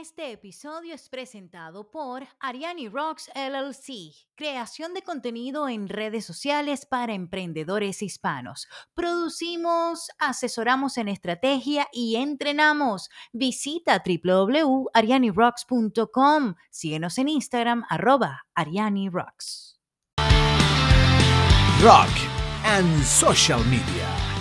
Este episodio es presentado por Ariani Rocks LLC, creación de contenido en redes sociales para emprendedores hispanos. Producimos, asesoramos en estrategia y entrenamos. Visita www.arianirocks.com. Síguenos en Instagram, arroba Ariani Rocks. Rock and Social Media.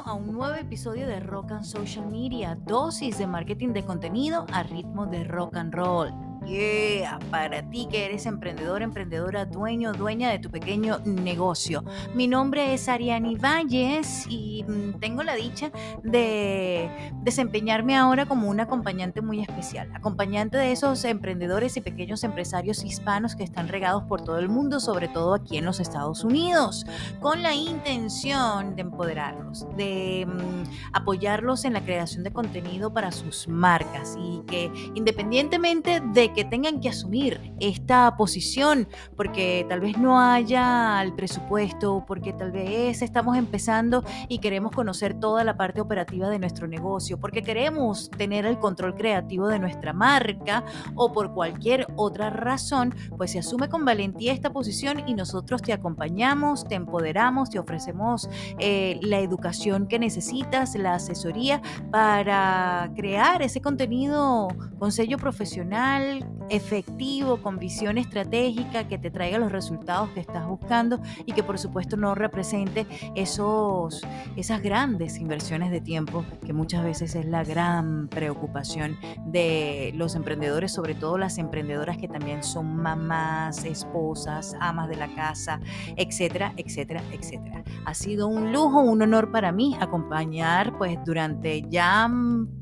A un nuevo episodio de Rock and Social Media, dosis de marketing de contenido a ritmo de rock and roll. Yeah, para ti que eres emprendedor, emprendedora, dueño, dueña de tu pequeño negocio. Mi nombre es Ariani Valles y mm, tengo la dicha de desempeñarme ahora como una acompañante muy especial, acompañante de esos emprendedores y pequeños empresarios hispanos que están regados por todo el mundo, sobre todo aquí en los Estados Unidos, con la intención de empoderarlos, de mm, apoyarlos en la creación de contenido para sus marcas y que independientemente de que tengan que asumir esta posición porque tal vez no haya el presupuesto, porque tal vez estamos empezando y queremos conocer toda la parte operativa de nuestro negocio, porque queremos tener el control creativo de nuestra marca o por cualquier otra razón, pues se asume con valentía esta posición y nosotros te acompañamos, te empoderamos, te ofrecemos eh, la educación que necesitas, la asesoría para crear ese contenido con sello profesional, efectivo, con visión estratégica, que te traiga los resultados que estás buscando y que por supuesto no represente esos, esas grandes inversiones de tiempo que muchas veces es la gran preocupación de los emprendedores, sobre todo las emprendedoras que también son mamás, esposas, amas de la casa, etcétera, etcétera, etcétera. Ha sido un lujo, un honor para mí acompañar pues durante ya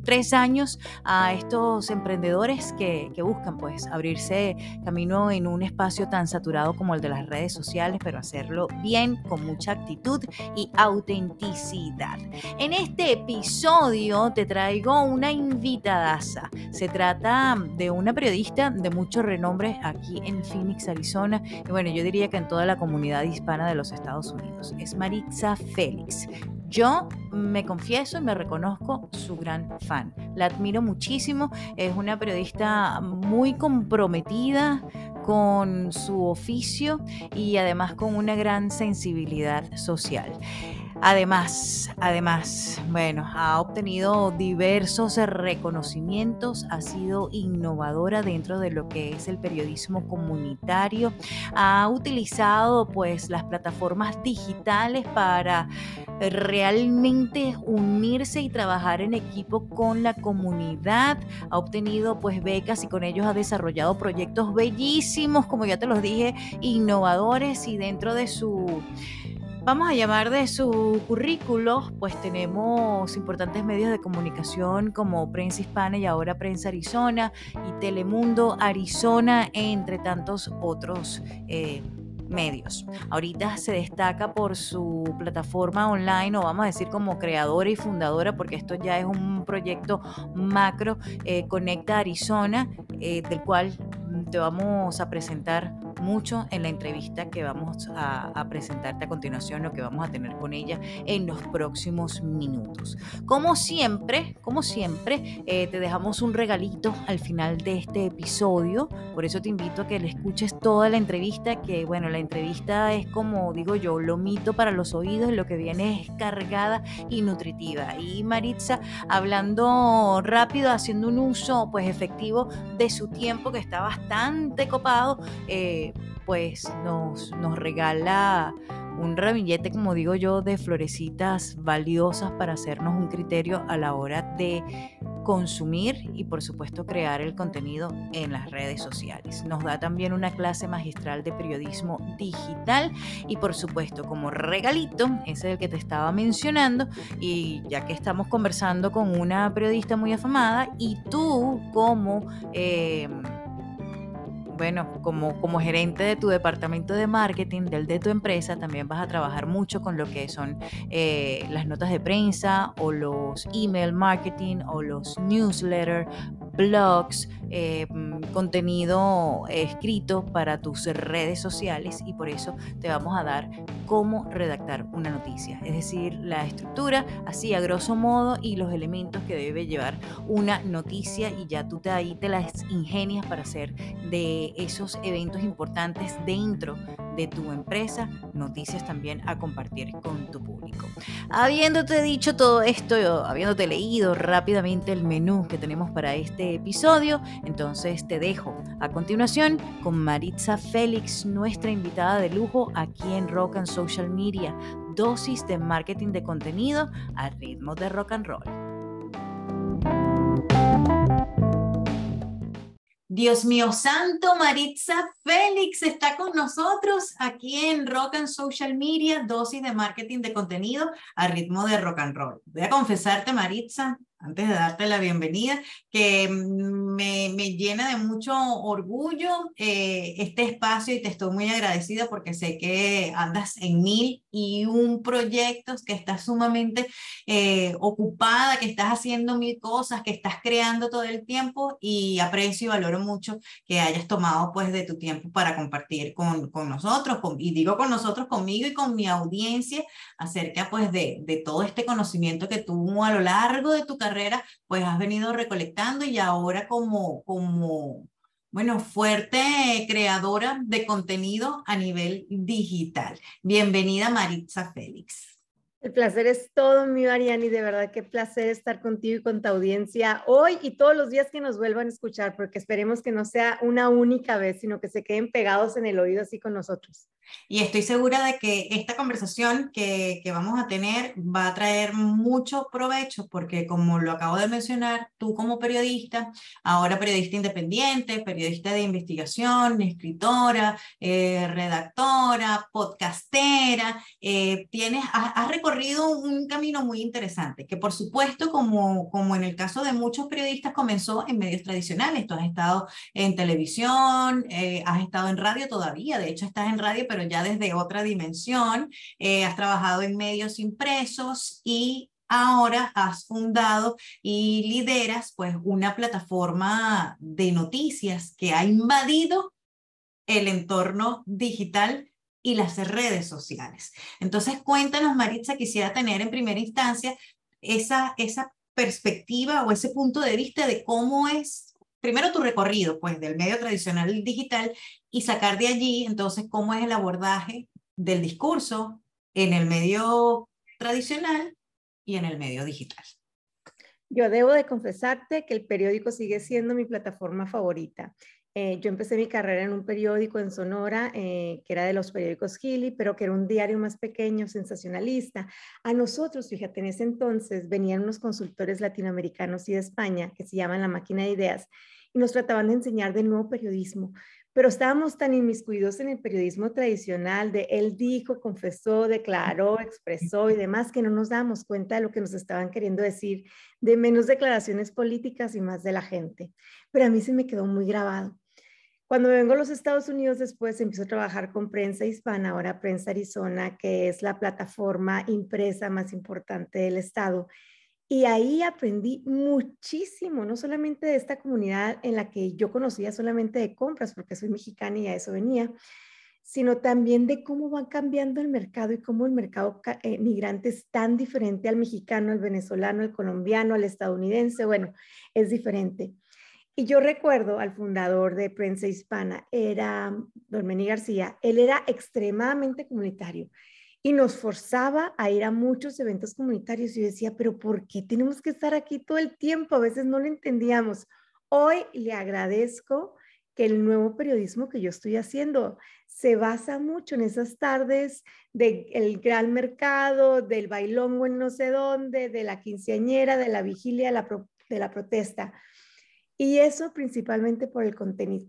tres años a estos emprendedores que, que buscan pues abrirse camino en un espacio tan saturado como el de las redes sociales, pero hacerlo bien, con mucha actitud y autenticidad. En este episodio te traigo una invitadaza. Se trata de una periodista de mucho renombre aquí en Phoenix, Arizona, y bueno, yo diría que en toda la comunidad hispana de los Estados Unidos. Es Maritza Félix. Yo me confieso y me reconozco su gran fan. La admiro muchísimo. Es una periodista muy comprometida con su oficio y además con una gran sensibilidad social. Además, además, bueno, ha obtenido diversos reconocimientos, ha sido innovadora dentro de lo que es el periodismo comunitario, ha utilizado pues las plataformas digitales para realmente unirse y trabajar en equipo con la comunidad, ha obtenido pues becas y con ellos ha desarrollado proyectos bellísimos, como ya te los dije, innovadores y dentro de su vamos a llamar de su currículo, pues tenemos importantes medios de comunicación como Prensa Hispana y ahora Prensa Arizona y Telemundo Arizona, entre tantos otros. Eh, medios. Ahorita se destaca por su plataforma online o vamos a decir como creadora y fundadora porque esto ya es un proyecto macro, eh, Conecta Arizona, eh, del cual te vamos a presentar mucho en la entrevista que vamos a, presentarte a continuación, lo que vamos a tener con ella en los próximos minutos. Como siempre, como siempre, eh, te dejamos un regalito al final de este episodio, por eso te invito a que le escuches toda la entrevista, que bueno, la entrevista es como digo yo, lo mito para los oídos, lo que viene es cargada y nutritiva. Y Maritza hablando rápido, haciendo un uso pues efectivo de su tiempo que está bastante copado. Eh, pues nos, nos regala un ramillete, como digo yo, de florecitas valiosas para hacernos un criterio a la hora de consumir y por supuesto crear el contenido en las redes sociales. Nos da también una clase magistral de periodismo digital y por supuesto como regalito, ese es el que te estaba mencionando y ya que estamos conversando con una periodista muy afamada y tú como... Eh, bueno, como, como gerente de tu departamento de marketing, del de tu empresa, también vas a trabajar mucho con lo que son eh, las notas de prensa o los email marketing o los newsletters blogs, eh, mm, contenido escrito para tus redes sociales y por eso te vamos a dar cómo redactar una noticia, es decir, la estructura, así a grosso modo y los elementos que debe llevar una noticia y ya tú te, ahí te las ingenias para hacer de esos eventos importantes dentro de tu empresa noticias también a compartir con tu público. Habiéndote dicho todo esto, habiéndote leído rápidamente el menú que tenemos para este episodio, entonces te dejo a continuación con Maritza Félix, nuestra invitada de lujo aquí en Rock and Social Media, dosis de marketing de contenido a ritmo de rock and roll. Dios mío santo, Maritza Félix está con nosotros aquí en Rock and Social Media, dosis de marketing de contenido a ritmo de rock and roll. Voy a confesarte, Maritza, antes de darte la bienvenida, que me, me llena de mucho orgullo eh, este espacio y te estoy muy agradecida porque sé que andas en mil y un proyecto, que estás sumamente eh, ocupada, que estás haciendo mil cosas, que estás creando todo el tiempo y aprecio y valoro mucho que hayas tomado pues de tu tiempo para compartir con, con nosotros, y digo con nosotros, conmigo y con mi audiencia acerca pues de, de todo este conocimiento que tú a lo largo de tu carrera pues has venido recolectando y ahora como, como bueno, fuerte creadora de contenido a nivel digital. Bienvenida Maritza Félix. El placer es todo mío, Ariani. De verdad, qué placer estar contigo y con tu audiencia hoy y todos los días que nos vuelvan a escuchar, porque esperemos que no sea una única vez, sino que se queden pegados en el oído así con nosotros. Y estoy segura de que esta conversación que, vamos a tener va a traer mucho provecho porque como lo acabo de mencionar, tú como periodista, ahora periodista independiente, periodista de investigación, escritora, eh, redactora, podcastera, eh, tienes, has, has, recorrido un camino muy interesante que por supuesto como, como en el caso de muchos periodistas comenzó en medios tradicionales. Tú has estado en televisión, eh, has estado en radio todavía, de hecho estás en radio, pero ya desde otra dimensión. Eh, has trabajado en medios impresos y ahora has fundado y lideras pues una plataforma de noticias que ha invadido el entorno digital y las redes sociales. Entonces, cuéntanos, Maritza, quisiera tener en primera instancia esa, esa perspectiva o ese punto de vista de cómo es primero tu recorrido, pues, del medio tradicional digital y sacar de allí, entonces, cómo es el abordaje del discurso en el medio tradicional y en el medio digital. Yo debo de confesarte que el periódico sigue siendo mi plataforma favorita. Eh, yo empecé mi carrera en un periódico en Sonora, eh, que era de los periódicos Gili, pero que era un diario más pequeño, sensacionalista. A nosotros, fíjate, en ese entonces venían unos consultores latinoamericanos y de España, que se llaman La Máquina de Ideas, y nos trataban de enseñar del nuevo periodismo. Pero estábamos tan inmiscuidos en el periodismo tradicional de él dijo, confesó, declaró, expresó y demás, que no nos dábamos cuenta de lo que nos estaban queriendo decir, de menos declaraciones políticas y más de la gente. Pero a mí se me quedó muy grabado. Cuando vengo a los Estados Unidos después empiezo a trabajar con Prensa Hispana, ahora Prensa Arizona, que es la plataforma impresa más importante del estado. Y ahí aprendí muchísimo, no solamente de esta comunidad en la que yo conocía solamente de compras, porque soy mexicana y a eso venía, sino también de cómo va cambiando el mercado y cómo el mercado eh, migrante es tan diferente al mexicano, al venezolano, al colombiano, al estadounidense. Bueno, es diferente. Y yo recuerdo al fundador de Prensa Hispana, era Don Meni García, él era extremadamente comunitario y nos forzaba a ir a muchos eventos comunitarios. Y yo decía, pero ¿por qué tenemos que estar aquí todo el tiempo? A veces no lo entendíamos. Hoy le agradezco que el nuevo periodismo que yo estoy haciendo se basa mucho en esas tardes del gran mercado, del bailongo en no sé dónde, de la quinceañera, de la vigilia, de la protesta y eso principalmente por el contenido.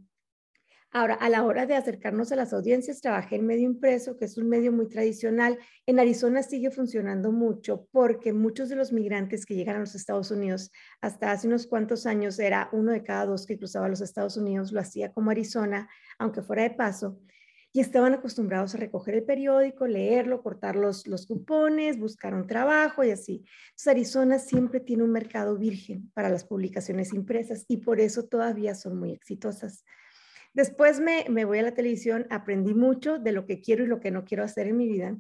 Ahora, a la hora de acercarnos a las audiencias, trabajé en medio impreso, que es un medio muy tradicional. En Arizona sigue funcionando mucho porque muchos de los migrantes que llegan a los Estados Unidos, hasta hace unos cuantos años era uno de cada dos que cruzaba los Estados Unidos, lo hacía como Arizona, aunque fuera de paso. Y estaban acostumbrados a recoger el periódico, leerlo, cortar los, los cupones, buscar un trabajo y así. Entonces, Arizona siempre tiene un mercado virgen para las publicaciones impresas y por eso todavía son muy exitosas. Después me, me voy a la televisión, aprendí mucho de lo que quiero y lo que no quiero hacer en mi vida,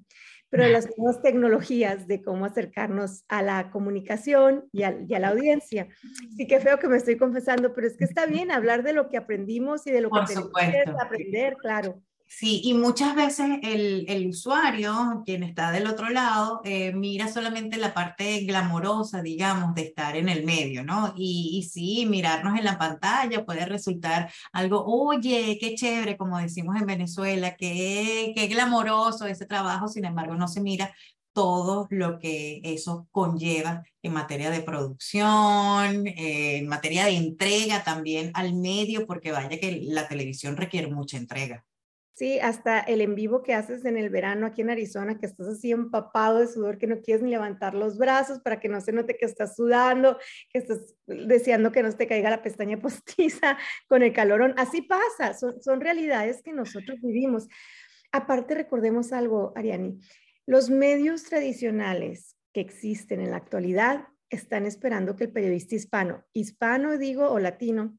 pero de las nuevas tecnologías de cómo acercarnos a la comunicación y a, y a, la audiencia. Sí que feo que me estoy confesando, pero es que está bien hablar de lo que aprendimos y de lo Por que tenemos que aprender, claro. Sí, y muchas veces el, el usuario, quien está del otro lado, eh, mira solamente la parte glamorosa, digamos, de estar en el medio, ¿no? Y, y sí, mirarnos en la pantalla puede resultar algo, oye, qué chévere, como decimos en Venezuela, qué, qué glamoroso ese trabajo, sin embargo, no se mira todo lo que eso conlleva en materia de producción, en materia de entrega también al medio, porque vaya que la televisión requiere mucha entrega. Sí, hasta el en vivo que haces en el verano aquí en Arizona, que estás así empapado de sudor, que no quieres ni levantar los brazos para que no se note que estás sudando, que estás deseando que no te caiga la pestaña postiza con el calorón. Así pasa, son, son realidades que nosotros vivimos. Aparte, recordemos algo, Ariani, los medios tradicionales que existen en la actualidad están esperando que el periodista hispano, hispano digo o latino,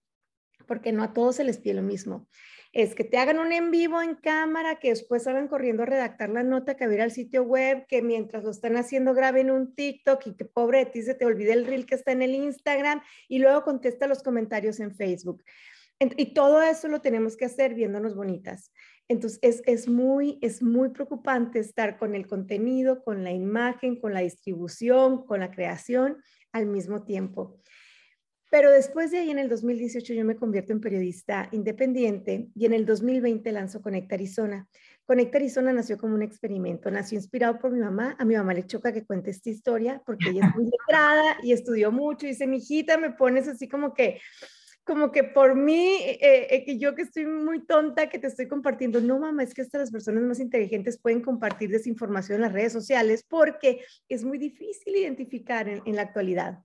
porque no a todos se les pide lo mismo es que te hagan un en vivo en cámara, que después salgan corriendo a redactar la nota, que a ir al sitio web, que mientras lo están haciendo graben un TikTok y que pobre de ti se te olvide el reel que está en el Instagram y luego contesta los comentarios en Facebook. Y todo eso lo tenemos que hacer viéndonos bonitas. Entonces es, es, muy, es muy preocupante estar con el contenido, con la imagen, con la distribución, con la creación al mismo tiempo. Pero después de ahí, en el 2018, yo me convierto en periodista independiente y en el 2020 lanzo Conecta Arizona. Conecta Arizona nació como un experimento, nació inspirado por mi mamá. A mi mamá le choca que cuente esta historia porque ella es muy letrada y estudió mucho y dice, mi hijita, me pones así como que, como que por mí, eh, eh, que yo que estoy muy tonta, que te estoy compartiendo. No, mamá, es que hasta las personas más inteligentes pueden compartir desinformación en las redes sociales porque es muy difícil identificar en, en la actualidad.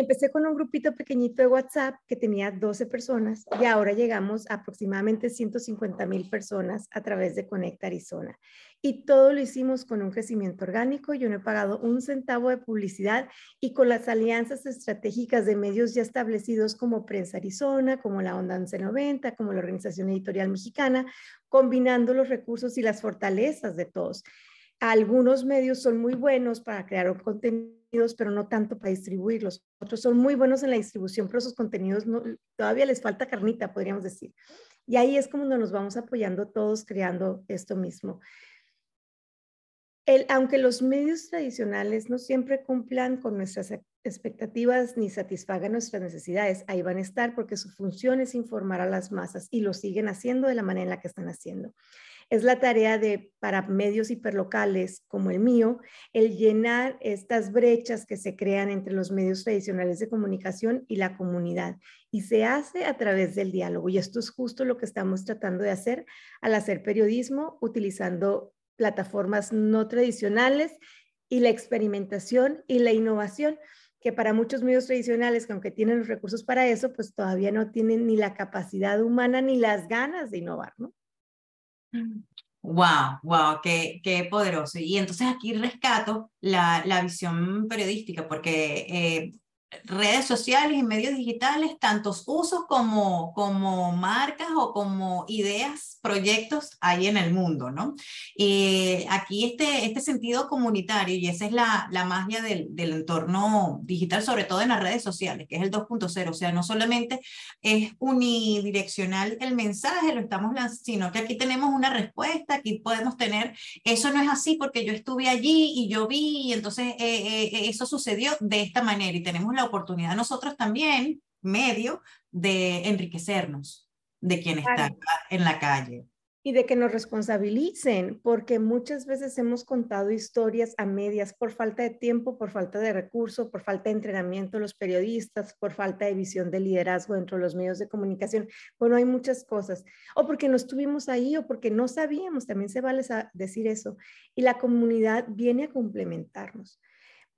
Empecé con un grupito pequeñito de WhatsApp que tenía 12 personas y ahora llegamos a aproximadamente 150 mil personas a través de Conecta Arizona. Y todo lo hicimos con un crecimiento orgánico. Yo no he pagado un centavo de publicidad y con las alianzas estratégicas de medios ya establecidos como Prensa Arizona, como la Onda 1190, como la Organización Editorial Mexicana, combinando los recursos y las fortalezas de todos. Algunos medios son muy buenos para crear un contenido pero no tanto para distribuirlos. Otros son muy buenos en la distribución, pero esos contenidos todavía les falta carnita, podríamos decir. Y ahí es como nos vamos apoyando todos creando esto mismo. El, aunque los medios tradicionales no siempre cumplan con nuestras expectativas ni satisfagan nuestras necesidades, ahí van a estar porque su función es informar a las masas y lo siguen haciendo de la manera en la que están haciendo es la tarea de para medios hiperlocales como el mío, el llenar estas brechas que se crean entre los medios tradicionales de comunicación y la comunidad. Y se hace a través del diálogo. Y esto es justo lo que estamos tratando de hacer al hacer periodismo utilizando plataformas no tradicionales y la experimentación y la innovación que para muchos medios tradicionales, que aunque tienen los recursos para eso, pues todavía no tienen ni la capacidad humana ni las ganas de innovar, ¿no? Wow, wow, qué, qué poderoso. Y entonces aquí rescato la, la visión periodística, porque eh, redes sociales y medios digitales, tantos usos como, como marcas o como ideas, proyectos hay en el mundo, ¿no? Y aquí este, este sentido comunitario, y esa es la, la magia del, del entorno digital, sobre todo en las redes sociales, que es el 2.0, o sea, no solamente es unidireccional el mensaje, lo estamos lanzando, sino que aquí tenemos una respuesta, aquí podemos tener, eso no es así porque yo estuve allí y yo vi, y entonces eh, eh, eso sucedió de esta manera, y tenemos la oportunidad nosotros también, medio, de enriquecernos de quien está en la calle. Y de que nos responsabilicen, porque muchas veces hemos contado historias a medias por falta de tiempo, por falta de recursos, por falta de entrenamiento de los periodistas, por falta de visión de liderazgo dentro de los medios de comunicación. Bueno, hay muchas cosas. O porque no estuvimos ahí o porque no sabíamos, también se vale decir eso. Y la comunidad viene a complementarnos.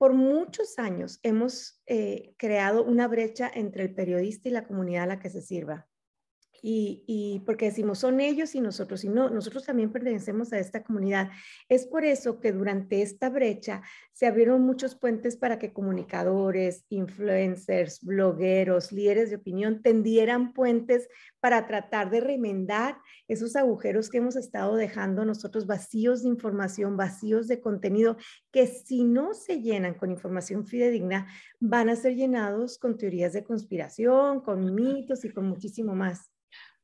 Por muchos años hemos eh, creado una brecha entre el periodista y la comunidad a la que se sirva. Y, y, porque decimos son ellos y nosotros, y no, nosotros también pertenecemos a esta comunidad. Es por eso que durante esta brecha se abrieron muchos puentes para que comunicadores, influencers, blogueros, líderes de opinión tendieran puentes para tratar de remendar esos agujeros que hemos estado dejando nosotros vacíos de información, vacíos de contenido, que si no se llenan con información fidedigna, van a ser llenados con teorías de conspiración, con mitos y con muchísimo más.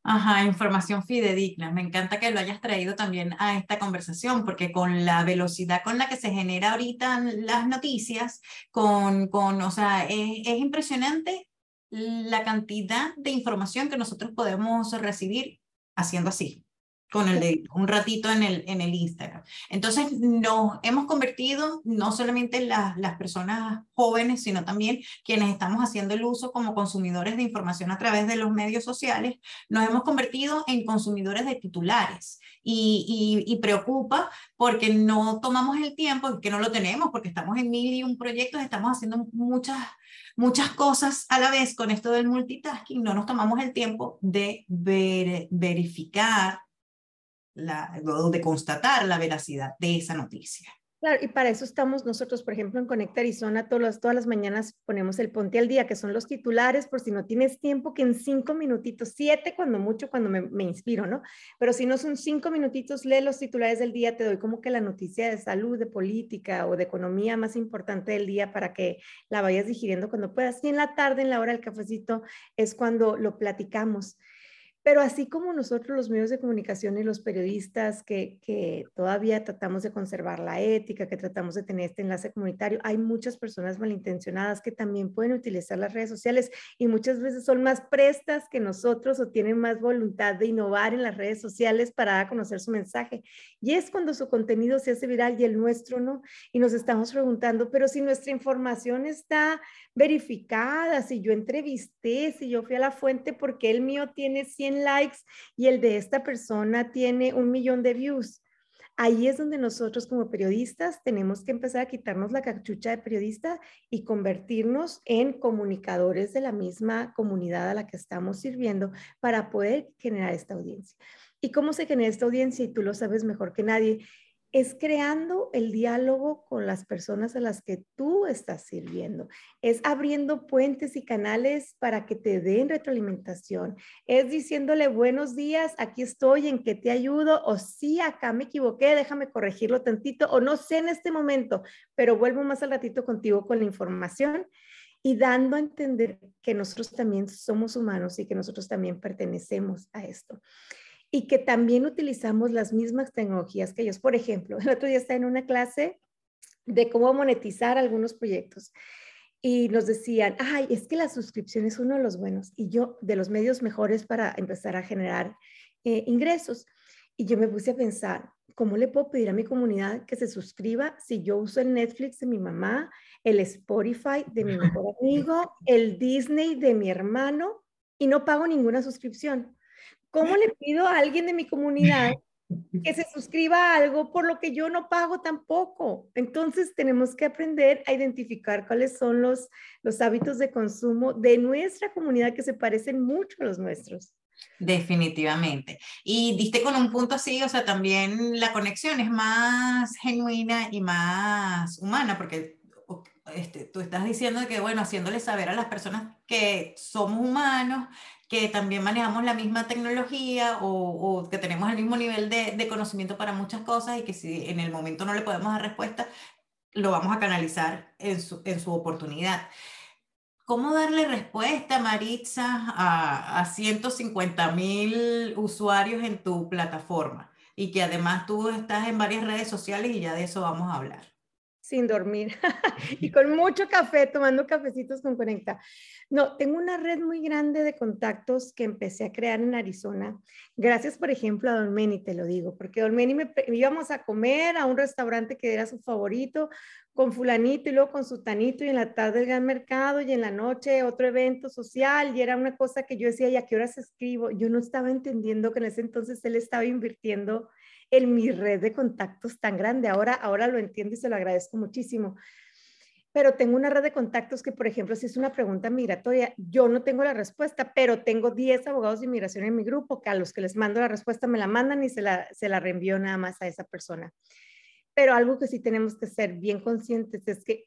Ajá, información fidedigna. Me encanta que lo hayas traído también a esta conversación, porque con la velocidad con la que se genera ahorita las noticias, con, con o sea, es, es impresionante la cantidad de información que nosotros podemos recibir haciendo así con el de un ratito en el, en el Instagram. Entonces nos hemos convertido no solamente las, las personas jóvenes, sino también quienes estamos haciendo el uso como consumidores de información a través de los medios sociales, nos hemos convertido en consumidores de titulares y, y, y preocupa porque no tomamos el tiempo, que no lo tenemos, porque estamos en mil y un proyectos, estamos haciendo muchas muchas cosas a la vez con esto del multitasking, no nos tomamos el tiempo de ver, verificar la, de constatar la veracidad de esa noticia. Claro, y para eso estamos nosotros, por ejemplo, en Conecta Arizona, todas las, mañanas ponemos el ponte al día, que son los titulares, por si no tienes tiempo, que en cinco minutitos, siete cuando mucho, cuando me, me, inspiro, ¿no? Pero si no son cinco minutitos, lee los titulares del día, te doy como que la noticia de salud, de política o de economía más importante del día para que la vayas digiriendo cuando puedas. Y en la tarde, en la hora del cafecito, es cuando lo platicamos. Pero así como nosotros los medios de comunicación y los periodistas que, que, todavía tratamos de conservar la ética, que tratamos de tener este enlace comunitario, hay muchas personas malintencionadas que también pueden utilizar las redes sociales y muchas veces son más prestas que nosotros o tienen más voluntad de innovar en las redes sociales para dar a conocer su mensaje. Y es cuando su contenido se hace viral y el nuestro no. Y nos estamos preguntando, pero si nuestra información está verificada, si yo entrevisté, si yo fui a la fuente, porque el mío tiene 100 likes y el de esta persona tiene un millón de views. Ahí es donde nosotros como periodistas tenemos que empezar a quitarnos la cachucha de periodista y convertirnos en comunicadores de la misma comunidad a la que estamos sirviendo para poder generar esta audiencia. ¿Y cómo se genera esta audiencia? Y tú lo sabes mejor que nadie es creando el diálogo con las personas a las que tú estás sirviendo, es abriendo puentes y canales para que te den retroalimentación, es diciéndole buenos días, aquí estoy, en qué te ayudo, o sí, acá me equivoqué, déjame corregirlo tantito, o no sé en este momento, pero vuelvo más al ratito contigo con la información y dando a entender que nosotros también somos humanos y que nosotros también pertenecemos a esto y que también utilizamos las mismas tecnologías que ellos. Por ejemplo, el otro día estaba en una clase de cómo monetizar algunos proyectos y nos decían, ay, es que la suscripción es uno de los buenos y yo de los medios mejores para empezar a generar eh, ingresos. Y yo me puse a pensar, ¿cómo le puedo pedir a mi comunidad que se suscriba si yo uso el Netflix de mi mamá, el Spotify de mi mejor amigo, el Disney de mi hermano y no pago ninguna suscripción? ¿Cómo le pido a alguien de mi comunidad que se suscriba a algo por lo que yo no pago tampoco? Entonces tenemos que aprender a identificar cuáles son los, los hábitos de consumo de nuestra comunidad que se parecen mucho a los nuestros. Definitivamente. Y diste con un punto así, o sea, también la conexión es más genuina y más humana, porque este, tú estás diciendo que, bueno, haciéndole saber a las personas que somos humanos, que también manejamos la misma tecnología o, que tenemos el mismo nivel de, conocimiento para muchas cosas y que si en el momento no le podemos dar respuesta, lo vamos a canalizar en su, en su oportunidad. ¿Cómo darle respuesta, Maritza, a, a 150 mil usuarios en tu plataforma? Y que además tú estás en varias redes sociales y ya de eso vamos a hablar sin dormir y con mucho café, tomando cafecitos con Conecta. No, tengo una red muy grande de contactos que empecé a crear en Arizona. Gracias, por ejemplo, a Don Meni, te lo digo, porque Don Meni me, íbamos a comer a un restaurante que era su favorito con fulanito y luego con su tanito y en la tarde el gran mercado y en la noche otro evento social y era una cosa que yo decía, ¿y a qué horas escribo? Yo no estaba entendiendo que en ese entonces él estaba invirtiendo en mi red de contactos tan grande. Ahora, ahora lo entiendo y se lo agradezco muchísimo. pero tengo una red de contactos que, por ejemplo, si es una pregunta migratoria, yo no tengo la respuesta, pero tengo 10 abogados de inmigración en mi grupo que a los que les mando la respuesta me la mandan y se la, se la reenvío nada más a esa persona. Pero algo que sí tenemos que ser bien conscientes es que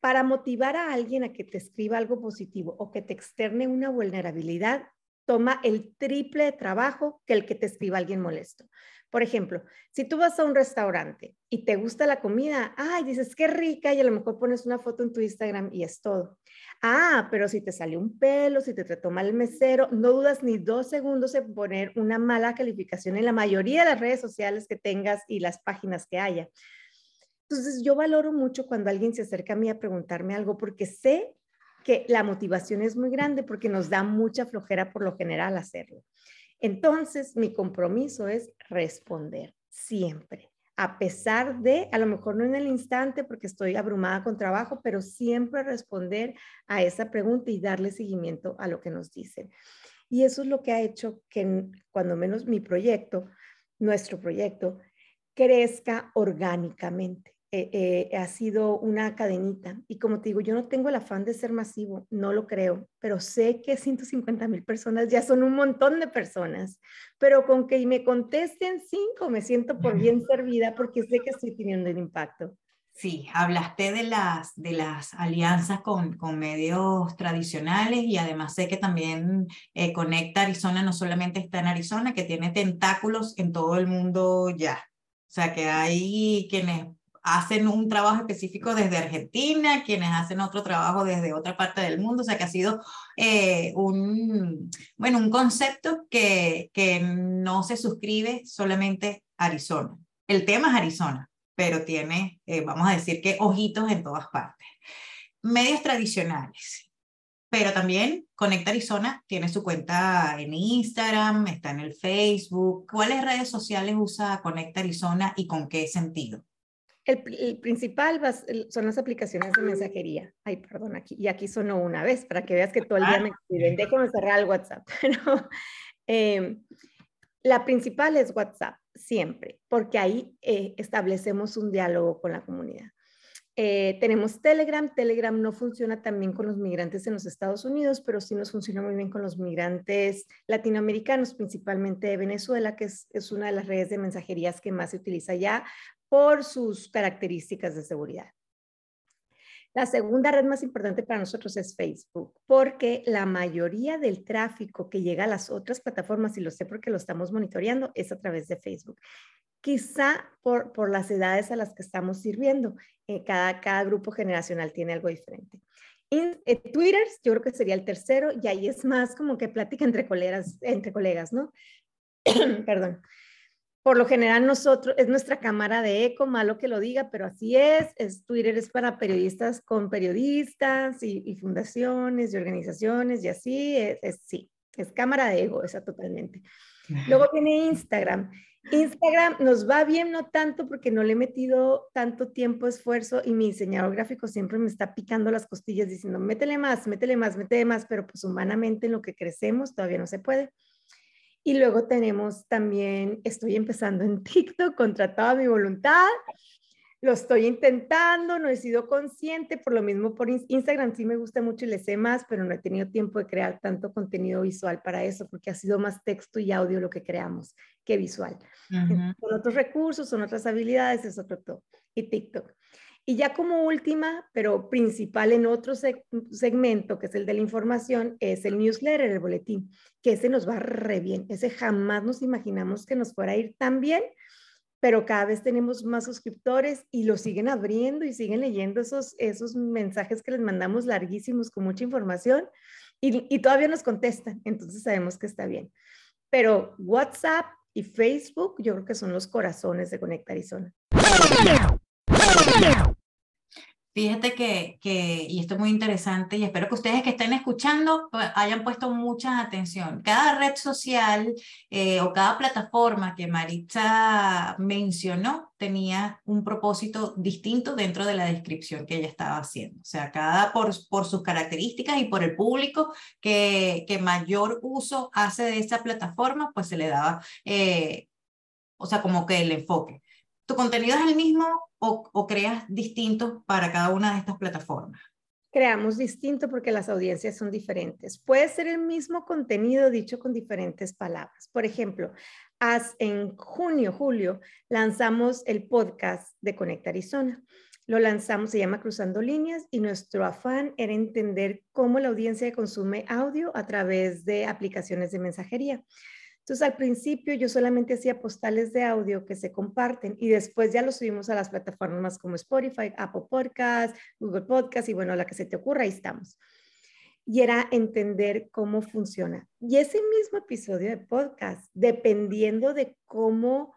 para motivar a alguien a que te escriba algo positivo o que te externe una vulnerabilidad, toma el triple de trabajo que el que te escriba alguien molesto. Por ejemplo, si tú vas a un restaurante y te gusta la comida, ay, dices, qué rica, y a lo mejor pones una foto en tu Instagram y es todo. Ah, pero si te sale un pelo, si te trató mal el mesero, no dudas ni dos segundos en poner una mala calificación en la mayoría de las redes sociales que tengas y las páginas que haya. Entonces, yo valoro mucho cuando alguien se acerca a mí a preguntarme algo porque sé que la motivación es muy grande porque nos da mucha flojera por lo general hacerlo. Entonces, mi compromiso es responder siempre, a pesar de, a lo mejor no en el instante porque estoy abrumada con trabajo, pero siempre responder a esa pregunta y darle seguimiento a lo que nos dicen. Y eso es lo que ha hecho que cuando menos mi proyecto, nuestro proyecto, crezca orgánicamente. Eh, eh, ha sido una cadenita. Y como te digo, yo no tengo el afán de ser masivo, no lo creo, pero sé que 150 mil personas ya son un montón de personas. Pero con que me contesten cinco, me siento por bien servida porque sé que estoy teniendo un impacto. Sí, hablaste de las, de las alianzas con, con medios tradicionales y además sé que también eh, Conecta Arizona no solamente está en Arizona, que tiene tentáculos en todo el mundo ya. O sea, que hay quienes hacen un trabajo específico desde Argentina, quienes hacen otro trabajo desde otra parte del mundo, o sea que ha sido eh, un, bueno, un concepto que, que no se suscribe solamente a Arizona. El tema es Arizona, pero tiene, eh, vamos a decir que ojitos en todas partes. Medios tradicionales, pero también Conecta Arizona tiene su cuenta en Instagram, está en el Facebook. ¿Cuáles redes sociales usa Conecta Arizona y con qué sentido? El, principal son las aplicaciones de mensajería. Ay, perdón, aquí, y aquí sonó una vez para que veas que todo el día me escriben. Déjame cerrar el WhatsApp. Pero, em, la principal es WhatsApp, siempre, porque ahí eh, establecemos un diálogo con la comunidad. Eh, tenemos Telegram. Telegram no funciona tan bien con los migrantes en los Estados Unidos, pero sí nos funciona muy bien con los migrantes latinoamericanos, principalmente de Venezuela, que es, es una de las redes de mensajerías que más se utiliza ya por sus características de seguridad. La segunda red más importante para nosotros es Facebook, porque la mayoría del tráfico que llega a las otras plataformas, y lo sé porque lo estamos monitoreando, es a través de Facebook. Quizá por, por las edades a las que estamos sirviendo. Eh, cada, cada grupo generacional tiene algo diferente. En, eh, Twitter, yo creo que sería el tercero, y ahí es más como que plática entre colegas, entre colegas ¿no? Perdón por lo general nosotros, es nuestra cámara de eco, malo que lo diga, pero así es, es Twitter es para periodistas con periodistas y, fundaciones y organizaciones y así, es, sí, es cámara de ego, esa totalmente. Luego viene Instagram. Instagram nos va bien, no tanto porque no le he metido tanto tiempo, esfuerzo y mi diseñador gráfico siempre me está picando las costillas diciendo, métele más, métele más, métele más, pero pues humanamente en lo que crecemos todavía no se puede. Y luego tenemos también, estoy empezando en TikTok contra toda mi voluntad. Lo estoy intentando, no he sido consciente, por lo mismo por Instagram sí me gusta mucho y le sé más, pero no he tenido tiempo de crear tanto contenido visual para eso, porque ha sido más texto y audio lo que creamos que visual. Son otros recursos, son otras habilidades, es otro todo. Y TikTok. Y ya como última, pero principal en otro segmento, que es el de la información, es el newsletter, el boletín, que ese nos va re bien. Ese jamás nos imaginamos que nos fuera a ir tan bien, pero cada vez tenemos más suscriptores y lo siguen abriendo y siguen leyendo esos, esos mensajes que les mandamos larguísimos con mucha información y, y todavía nos contestan, entonces sabemos que está bien. Pero WhatsApp y Facebook yo creo que son los corazones de Conecta Arizona. Fíjate que, que, y esto es muy interesante, y espero que ustedes que estén escuchando pues, hayan puesto mucha atención. Cada red social eh, o cada plataforma que Maritza mencionó tenía un propósito distinto dentro de la descripción que ella estaba haciendo. O sea, cada por, por sus características y por el público que, que mayor uso hace de esa plataforma, pues se le daba, eh, o sea, como que el enfoque. ¿Tu contenido es el mismo o, o creas distinto para cada una de estas plataformas? creamos distinto porque las audiencias son diferentes. Puede ser el mismo contenido dicho con diferentes palabras. Por ejemplo, en junio, julio, lanzamos el podcast de Conecta Arizona. Lo lanzamos, se llama Cruzando Líneas y nuestro afán era entender cómo la audiencia consume audio a través de aplicaciones de mensajería. Entonces, al principio yo solamente hacía postales de audio que se comparten y después ya lo subimos a las plataformas como Spotify, Apple Podcasts, Google Podcasts y bueno, la que se te ocurra, ahí estamos. Y era entender cómo funciona. Y ese mismo episodio de podcast, dependiendo de cómo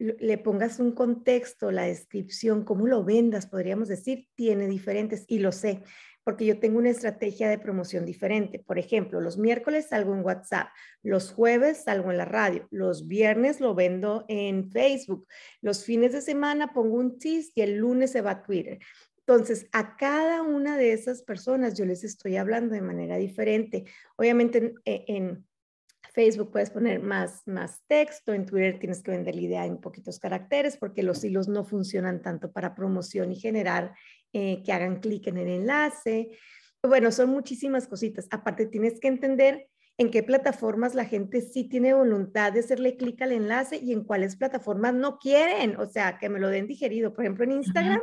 le pongas un contexto, la descripción, cómo lo vendas, podríamos decir, tiene diferentes y lo sé porque yo tengo una estrategia de promoción diferente. Por ejemplo, los miércoles salgo en WhatsApp, los jueves salgo en la radio, los viernes lo vendo en Facebook, los fines de semana pongo un tease y el lunes se va a Twitter. Entonces, a cada una de esas personas yo les estoy hablando de manera diferente. Obviamente en, Facebook puedes poner más, más texto, en Twitter tienes que vender la idea en poquitos caracteres porque los hilos no funcionan tanto para promoción y generar eh, que hagan clic en el enlace. Bueno, son muchísimas cositas. Aparte, tienes que entender en qué plataformas la gente sí tiene voluntad de hacerle clic al enlace y en cuáles plataformas no quieren. O sea, que me lo den digerido. Por ejemplo, en Instagram,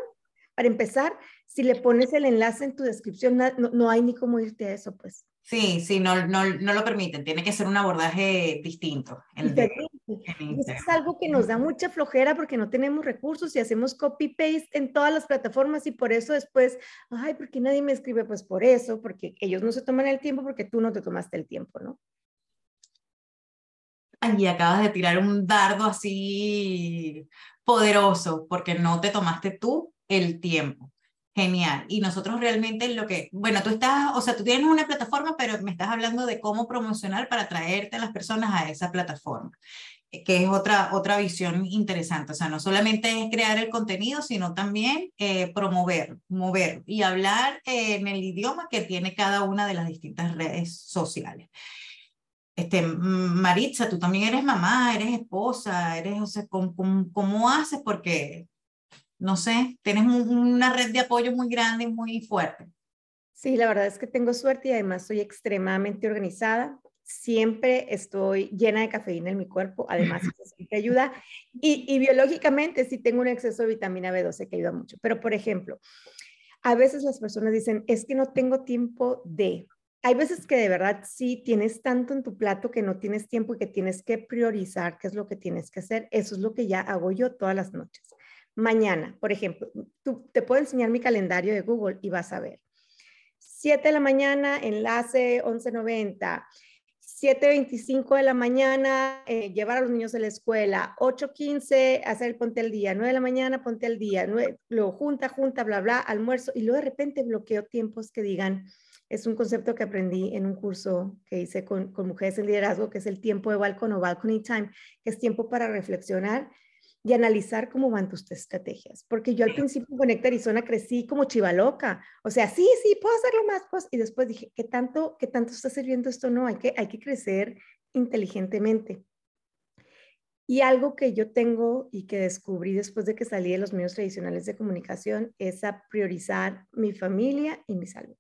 para empezar, si le pones el enlace en tu descripción, no, no hay ni cómo irte a eso, pues. Sí, sí, no, no, no lo permiten, tiene que ser un abordaje distinto. Es algo que nos da mucha flojera porque no tenemos recursos y hacemos copy-paste en todas las plataformas y por eso después, ay, ¿por qué nadie me escribe? Pues por eso, porque ellos no se toman el tiempo porque tú no te tomaste el tiempo, ¿no? Y acabas de tirar un dardo así poderoso porque no te tomaste tú el tiempo. Genial. Y nosotros realmente lo que, bueno, tú estás, o sea, tú tienes una plataforma, pero me estás hablando de cómo promocionar para traerte a las personas a esa plataforma, que es otra, otra visión interesante. O sea, no solamente es crear el contenido, sino también eh, promover, mover y hablar en el idioma que tiene cada una de las distintas redes sociales. Este, Maritza, tú también eres mamá, eres esposa, eres, o sea, ¿cómo, cómo haces? Porque no sé, tienes una red de apoyo muy grande y muy fuerte. Sí, la verdad es que tengo suerte y además soy extremadamente organizada. Siempre estoy llena de cafeína en mi cuerpo, además eso que ayuda. Y, y biológicamente sí tengo un exceso de vitamina B12 que ayuda mucho. Pero, por ejemplo, a veces las personas dicen, es que no tengo tiempo de. Hay veces que de verdad sí tienes tanto en tu plato que no tienes tiempo y que tienes que priorizar qué es lo que tienes que hacer. Eso es lo que ya hago yo todas las noches mañana, por ejemplo, tú, te puedo enseñar mi calendario de Google y vas a ver. 7 de la mañana, enlace 1190. 7.25 de la mañana, eh, llevar a los niños a la escuela, 8.15, hacer el ponte al día, 9 de la mañana, ponte al día, 9, luego junta, junta, bla, bla, almuerzo, y luego de repente bloqueo tiempos que digan, es un concepto que aprendí en un curso que hice con, con mujeres en liderazgo, que es el tiempo de balcón o balcony time, que es tiempo para reflexionar y analizar cómo van tus estrategias. Porque yo al principio en Conecta Arizona crecí como chivaloca. O sea, sí, sí, puedo hacerlo más. Pues, y después dije, ¿qué tanto, qué tanto está sirviendo esto? No, hay que, hay que crecer inteligentemente. Y algo que yo tengo y que descubrí después de que salí de los medios tradicionales de comunicación es a priorizar mi familia y mi salud.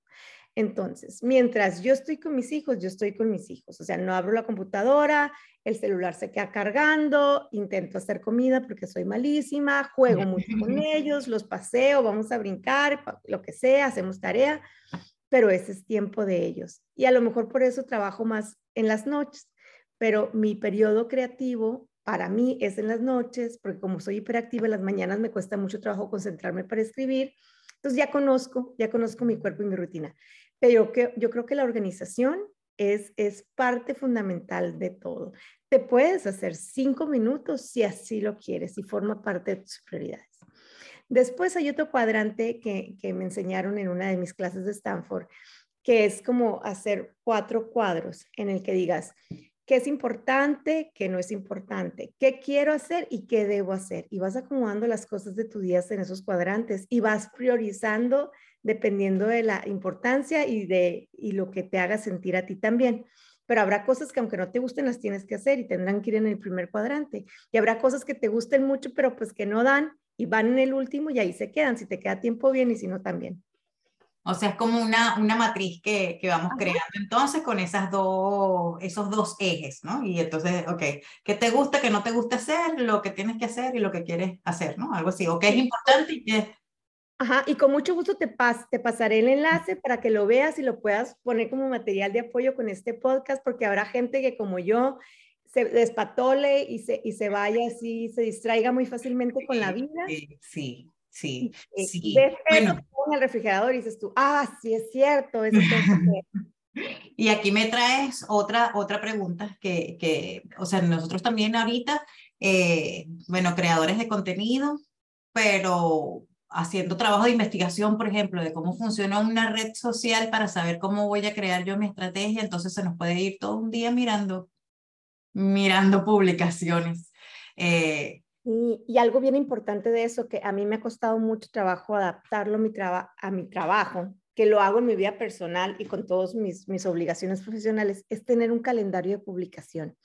Entonces, mientras yo estoy con mis hijos, yo estoy con mis hijos. O sea, no abro la computadora, el celular se queda cargando, intento hacer comida porque soy malísima, juego mucho con ellos, los paseo, vamos a brincar, lo que sea, hacemos tarea, pero ese es tiempo de ellos. Y a lo mejor por eso trabajo más en las noches, pero mi periodo creativo para mí es en las noches, porque como soy hiperactiva, en las mañanas me cuesta mucho trabajo concentrarme para escribir. Entonces ya conozco, ya conozco mi cuerpo y mi rutina. Pero yo, creo que la organización es, es parte fundamental de todo. Te puedes hacer cinco minutos si así lo quieres y forma parte de tus prioridades. Después hay otro cuadrante que, que me enseñaron en una de mis clases de Stanford, que es como hacer cuatro cuadros en el que digas, qué es importante, qué no es importante, qué quiero hacer y qué debo hacer. Y vas acomodando las cosas de tu día en esos cuadrantes y vas priorizando dependiendo de la importancia y de y lo que te haga sentir a ti también. pero habrá cosas que aunque no te gusten las tienes que hacer y tendrán que ir en el primer cuadrante. Y habrá cosas que te gusten mucho, pero pues que no dan y van en el último y ahí se quedan. Si te queda tiempo bien y si no también. O sea, es como una, una matriz que, que vamos creando entonces con esas dos, esos dos ejes, ¿no? Y entonces, ok, ¿qué te gusta, qué no te gusta hacer, lo que tienes que hacer y lo que quieres hacer, ¿no? Algo así, o qué es importante y qué... Ajá, y con mucho gusto te, pas te pasaré el enlace para que lo veas y lo puedas poner como material de apoyo con este podcast, porque habrá gente que como yo se despatole y se, y se vaya así, se distraiga muy fácilmente con la vida. Sí, sí. Sí, sí. Ves bueno. en el refrigerador y dices tú, ah, sí es cierto, eso Y aquí me traes otra, otra pregunta que, que, o sea, nosotros también ahorita, eh, bueno, creadores de contenido, pero haciendo trabajo de investigación, por ejemplo, de cómo funciona una red social para saber cómo voy a crear yo mi estrategia, entonces se nos puede ir todo un día mirando, mirando publicaciones. Eh, y, algo bien importante de eso, que a mí me ha costado mucho trabajo adaptarlo a mi, trabajo, que lo hago en mi vida personal y con todas mis, mis obligaciones profesionales, es tener un calendario de publicación.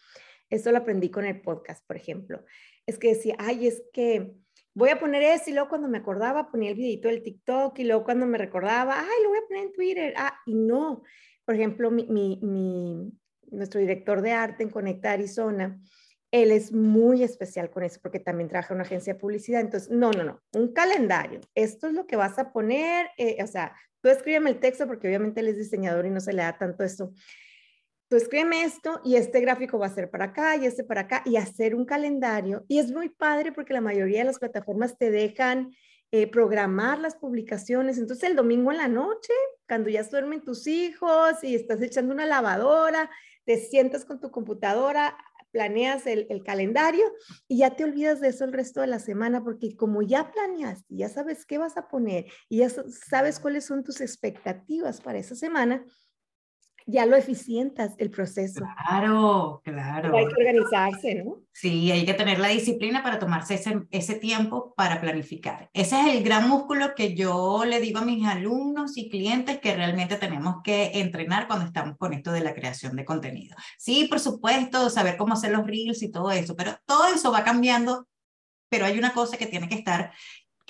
Esto lo aprendí con el podcast, por ejemplo. Es que decía, ay, es que voy a poner eso y luego cuando me acordaba ponía el videito del TikTok y luego cuando me recordaba, ay, lo voy a poner en Twitter. Ah, y no. Por ejemplo, mi, mi, mi, nuestro director de arte en Conecta Arizona, él es muy especial con eso porque también trabaja en una agencia de publicidad. Entonces, no, no, no, un calendario. Esto es lo que vas a poner. Eh, o sea, tú escríbeme el texto porque obviamente él es diseñador y no se le da tanto esto. Tú escríbeme esto y este gráfico va a ser para acá y este para acá y hacer un calendario. Y es muy padre porque la mayoría de las plataformas te dejan eh, programar las publicaciones. Entonces el domingo en la noche, cuando ya duermen tus hijos y estás echando una lavadora, te sientas con tu computadora, planeas el, calendario y ya te olvidas de eso el resto de la semana porque como ya planeaste, ya sabes qué vas a poner y ya sabes cuáles son tus expectativas para esa semana, ya lo eficientas el proceso. Claro, claro. hay que organizarse, ¿no? Sí, hay que tener la disciplina para tomarse ese, ese tiempo para planificar. Ese es el gran músculo que yo le digo a mis alumnos y clientes que realmente tenemos que entrenar cuando estamos con esto de la creación de contenido. Sí, por supuesto, saber cómo hacer los reels y todo eso, pero todo eso va cambiando pero hay una cosa que tiene que estar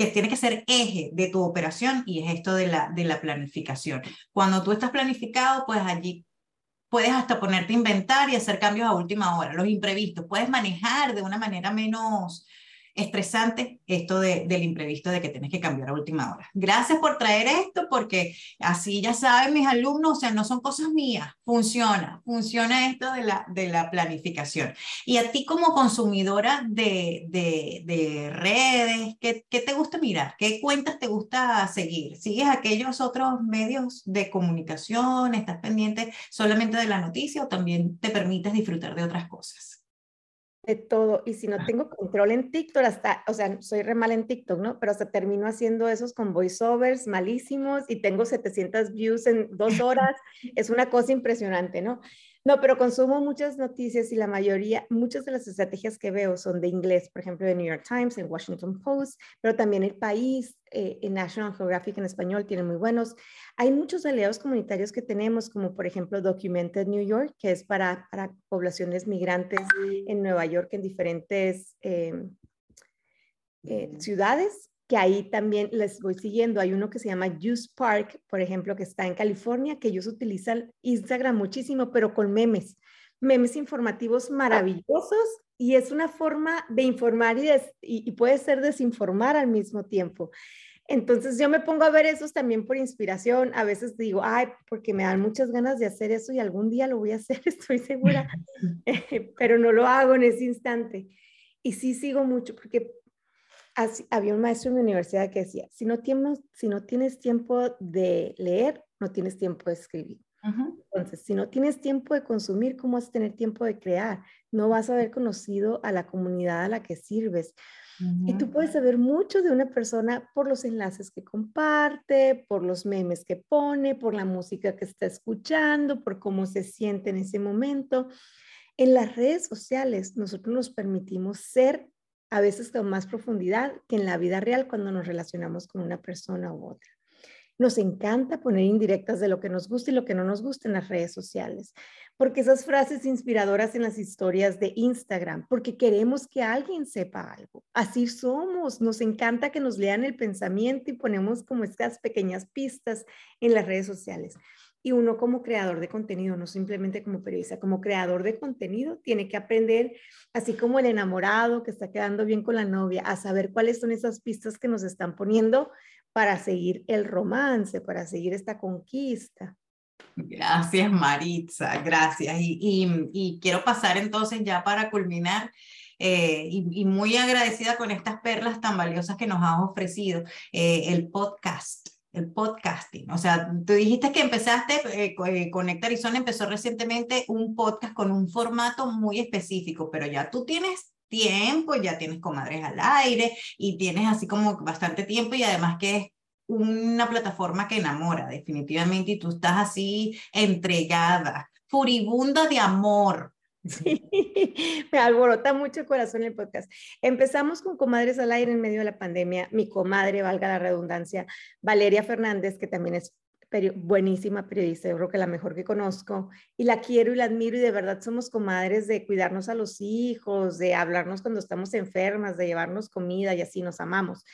que tiene que ser eje de tu operación y es esto de la, de la planificación. Cuando tú estás planificado, pues allí puedes hasta ponerte a inventar y hacer cambios a última hora, los imprevistos, puedes manejar de una manera menos, estresante esto de, del imprevisto de que tienes que cambiar a última hora. Gracias por traer esto porque así ya saben mis alumnos, o sea, no son cosas mías, funciona, funciona esto de la, de la planificación. Y a ti como consumidora de, de, de redes, ¿qué, ¿qué, te gusta mirar? ¿Qué cuentas te gusta seguir? ¿Sigues aquellos otros medios de comunicación? ¿Estás pendiente solamente de la noticia o también te permites disfrutar de otras cosas? De todo. Y si no tengo control en TikTok, hasta, o sea, soy re mal en TikTok, ¿no? Pero hasta termino haciendo esos con voiceovers malísimos y tengo 700 views en dos horas. es una cosa impresionante, ¿no? No, pero consumo muchas noticias y la mayoría, muchas de las estrategias que veo son de inglés, por ejemplo, de New York Times, en Washington Post, pero también El País, eh, National Geographic en español, tienen muy buenos. Hay muchos aliados comunitarios que tenemos, como por ejemplo Documented New York, que es para, para poblaciones migrantes en Nueva York, en diferentes eh, eh, ciudades que ahí también les voy siguiendo. Hay uno que se llama Juice Park, por ejemplo, que está en California, que ellos utilizan Instagram muchísimo, pero con memes, memes informativos maravillosos y es una forma de informar y, y, puede ser desinformar al mismo tiempo. Entonces yo me pongo a ver esos también por inspiración. A veces digo, ay, porque me dan muchas ganas de hacer eso y algún día lo voy a hacer, estoy segura, pero no lo hago en ese instante. Y sí sigo mucho porque había un maestro en mi universidad que decía, si no, tienes, si no tienes tiempo de leer, no tienes tiempo de escribir. Entonces, si no tienes tiempo de consumir, ¿cómo vas a tener tiempo de crear? No vas a haber conocido a la comunidad a la que sirves. Y tú puedes saber mucho de una persona por los enlaces que comparte, por los memes que pone, por la música que está escuchando, por cómo se siente en ese momento. En las redes sociales nosotros nos permitimos ser a veces con más profundidad que en la vida real cuando nos relacionamos con una persona u otra. Nos encanta poner indirectas de lo que nos gusta y lo que no nos gusta en las redes sociales, porque esas frases inspiradoras en las historias de Instagram, porque queremos que alguien sepa algo. Así somos, nos encanta que nos lean el pensamiento y ponemos como estas pequeñas pistas en las redes sociales. Y uno como creador de contenido, no simplemente como periodista, como creador de contenido, tiene que aprender, así como el enamorado que está quedando bien con la novia, a saber cuáles son esas pistas que nos están poniendo para seguir el romance, para seguir esta conquista. Gracias, Maritza, gracias. Y, quiero pasar entonces ya para culminar. Eh, y, muy agradecida con estas perlas tan valiosas que nos has ofrecido, eh, el podcast el podcasting. O sea, tú dijiste que empezaste, eh, eh, Conecta Arizona empezó recientemente un podcast con un formato muy específico, pero ya tú tienes tiempo, ya tienes comadres al aire y tienes así como bastante tiempo y además que es una plataforma que enamora definitivamente y tú estás así entregada, furibunda de amor Sí, me alborota mucho el corazón el podcast. Empezamos con Comadres al Aire en medio de la pandemia. Mi comadre, valga la redundancia, Valeria Fernández, que también es buenísima periodista, yo creo que la mejor que conozco, y la quiero y la admiro y de verdad somos comadres de cuidarnos a los hijos, de hablarnos cuando estamos enfermas, de llevarnos comida y así nos amamos.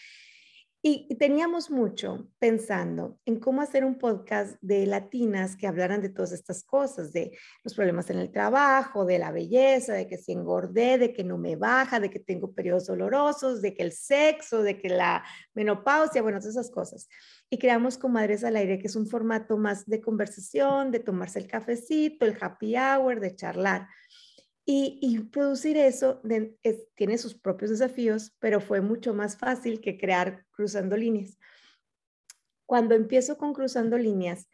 Y teníamos mucho pensando en cómo hacer un podcast de latinas que hablaran de todas estas cosas, de los problemas en el trabajo, de la belleza, de que si engordé, de que no me baja, de que tengo periodos dolorosos, de que el sexo, de que la menopausia, bueno, todas esas cosas. Y creamos Comadres al Aire, que es un formato más de conversación, de tomarse el cafecito, el happy hour, de charlar. Y, producir eso tiene sus propios desafíos, pero fue mucho más fácil que crear cruzando líneas. Cuando empiezo con cruzando líneas,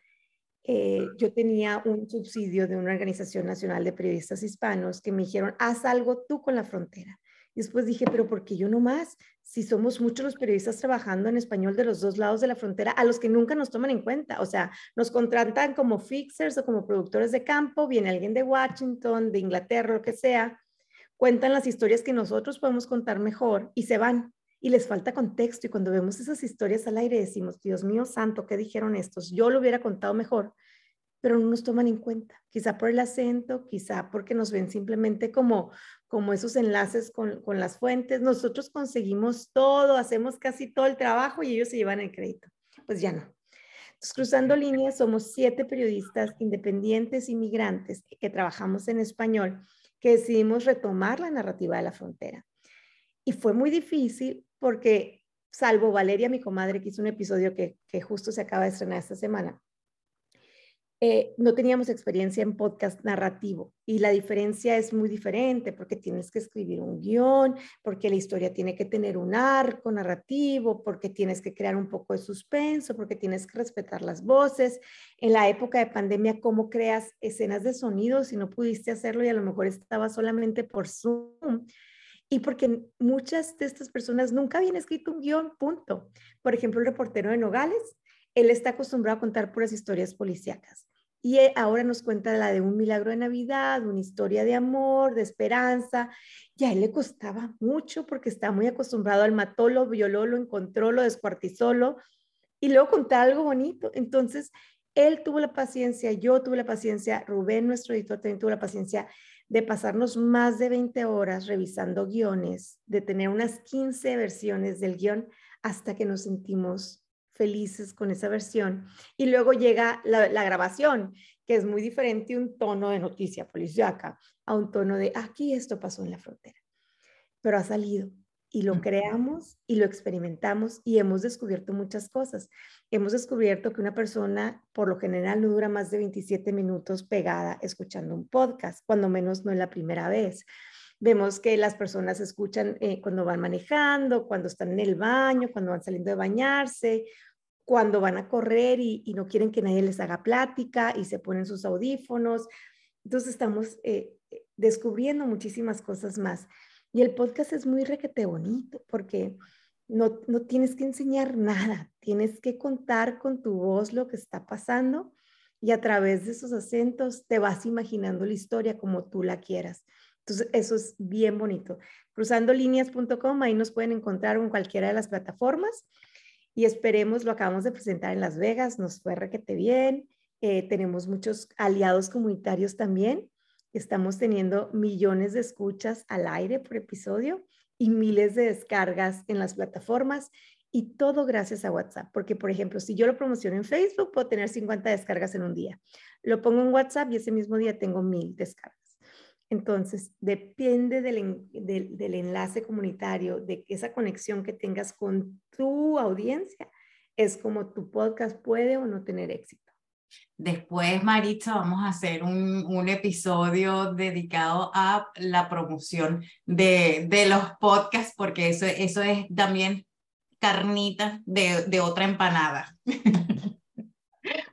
eh, yo tenía un subsidio de una organización nacional de periodistas hispanos que me dijeron, haz algo tú con la frontera. Después dije, pero ¿por qué yo no más? Si somos muchos los periodistas trabajando en español de los dos lados de la frontera, a los que nunca nos toman en cuenta. O sea, nos contratan como fixers o como productores de campo, viene alguien de Washington, de Inglaterra, lo que sea, cuentan las historias que nosotros podemos contar mejor y se van. Y les falta contexto. Y cuando vemos esas historias al aire decimos, Dios mío santo, ¿qué dijeron estos? Yo lo hubiera contado mejor pero no nos toman en cuenta, quizá por el acento, quizá porque nos ven simplemente como, como esos enlaces con, con las fuentes. Nosotros conseguimos todo, hacemos casi todo el trabajo y ellos se llevan el crédito. Pues ya no. Entonces, cruzando líneas, somos siete periodistas independientes inmigrantes que trabajamos en español, que decidimos retomar la narrativa de la frontera. Y fue muy difícil porque, salvo Valeria, mi comadre, que hizo un episodio que, que justo se acaba de estrenar esta semana, eh, no teníamos experiencia en podcast narrativo y la diferencia es muy diferente porque tienes que escribir un guion, porque la historia tiene que tener un arco narrativo, porque tienes que crear un poco de suspenso, porque tienes que respetar las voces. En la época de pandemia, ¿cómo creas escenas de sonido si no pudiste hacerlo y a lo mejor estaba solamente por Zoom? Y porque muchas de estas personas nunca habían escrito un guion, punto. Por ejemplo, el reportero de Nogales, él está acostumbrado a contar puras historias policíacas y eh, ahora nos cuenta la de un milagro de Navidad, una historia de amor, de esperanza. Y a él le costaba mucho porque estaba muy acostumbrado al matólo, violó, lo encontró, lo descuartizó, y luego contar algo bonito. Entonces, él tuvo la paciencia, yo tuve la paciencia, Rubén, nuestro editor, también tuvo la paciencia de pasarnos más de 20 horas revisando guiones, de tener unas 15 versiones del guion hasta que nos sentimos felices con esa versión. Y luego llega la, grabación, que es muy diferente un tono de noticia policíaca a un tono de aquí esto pasó en la frontera. Pero ha salido y lo creamos y lo experimentamos y hemos descubierto muchas cosas. Hemos descubierto que una persona por lo general no dura más de 27 minutos pegada escuchando un podcast, cuando menos no es la primera vez. Vemos que las personas escuchan eh, cuando van manejando, cuando están en el baño, cuando van saliendo de bañarse, cuando van a correr y, no quieren que nadie les haga plática y se ponen sus audífonos. Entonces estamos eh, descubriendo muchísimas cosas más. Y el podcast es muy requete bonito porque no, no tienes que enseñar nada, tienes que contar con tu voz lo que está pasando y a través de esos acentos te vas imaginando la historia como tú la quieras. Entonces, eso es bien bonito. Cruzandolíneas.com, ahí nos pueden encontrar en cualquiera de las plataformas. y esperemos, lo acabamos de presentar en Las Vegas, nos fue requete bien, eh, tenemos muchos aliados comunitarios también, estamos teniendo millones de escuchas al aire por episodio y miles de descargas en las plataformas y todo gracias a WhatsApp, porque por ejemplo, si yo lo promociono en Facebook, puedo tener 50 descargas en un día. Lo pongo en WhatsApp y ese mismo día tengo mil descargas. Entonces, depende del, del, enlace comunitario, de esa conexión que tengas con tu audiencia, es como tu podcast puede o no tener éxito. Después, Maritza, vamos a hacer un, un episodio dedicado a la promoción de, de, los podcasts, porque eso, eso es también carnita de, de otra empanada.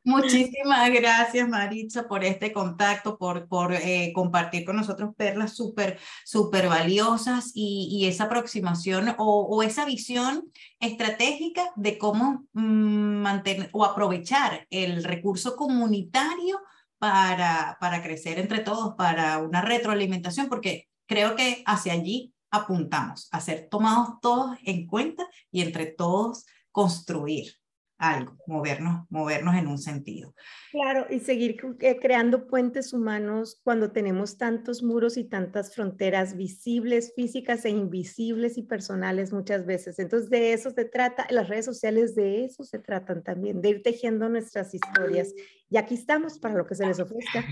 Muchísimas gracias, Maritza, por este contacto, por, por eh, compartir con nosotros perlas súper, súper valiosas y, y, esa aproximación o, o, esa visión estratégica de cómo mm, mantener o aprovechar el recurso comunitario para, para crecer entre todos, para una retroalimentación, porque creo que hacia allí apuntamos, a ser tomados todos en cuenta y entre todos construir algo, movernos, movernos en un sentido. Claro, y seguir eh, creando puentes humanos cuando tenemos tantos muros y tantas fronteras visibles, físicas e invisibles y personales muchas veces. Entonces, de eso se trata, las redes sociales de eso se tratan también, de ir tejiendo nuestras historias. Y aquí estamos para lo que se les ofrezca.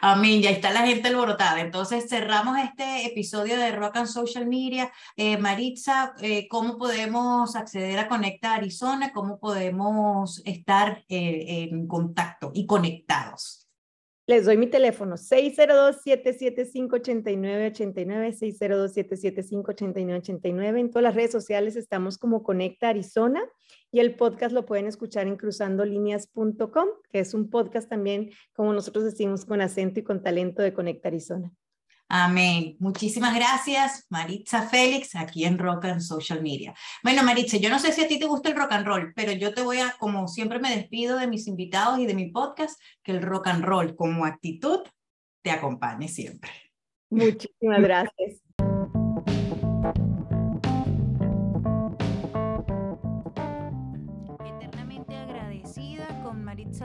Amén, ya está la gente alborotada. Entonces cerramos este episodio de Rock and Social Media. Eh, Maritza, eh, ¿cómo podemos acceder a Conecta Arizona? ¿Cómo podemos estar eh, en contacto y conectados? Les doy mi teléfono, 602-775-8989, 602-775-8989. En todas las redes sociales estamos como Conecta Arizona y el podcast lo pueden escuchar en cruzandolineas.com, que es un podcast también, como nosotros decimos, con acento y con talento de Conecta Arizona. Amén. Muchísimas gracias, Maritza Félix, aquí en Rock and Social Media. Bueno, Maritza, yo no sé si a ti te gusta el rock and roll, pero yo te voy a, como siempre me despido de mis invitados y de mi podcast, que el rock and roll como actitud te acompañe siempre. Muchísimas gracias.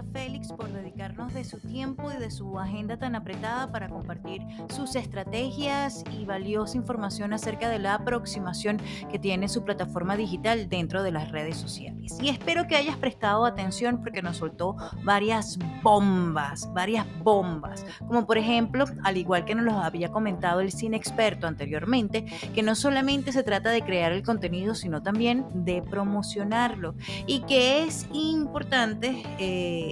Félix por dedicarnos de su tiempo y de su agenda tan apretada para compartir sus estrategias y valiosa información acerca de la aproximación que tiene su plataforma digital dentro de las redes sociales. Y espero que hayas prestado atención porque nos soltó varias bombas, varias bombas, como por ejemplo, al igual que nos lo había comentado el cine experto anteriormente, que no solamente se trata de crear el contenido, sino también de promocionarlo y que es importante eh,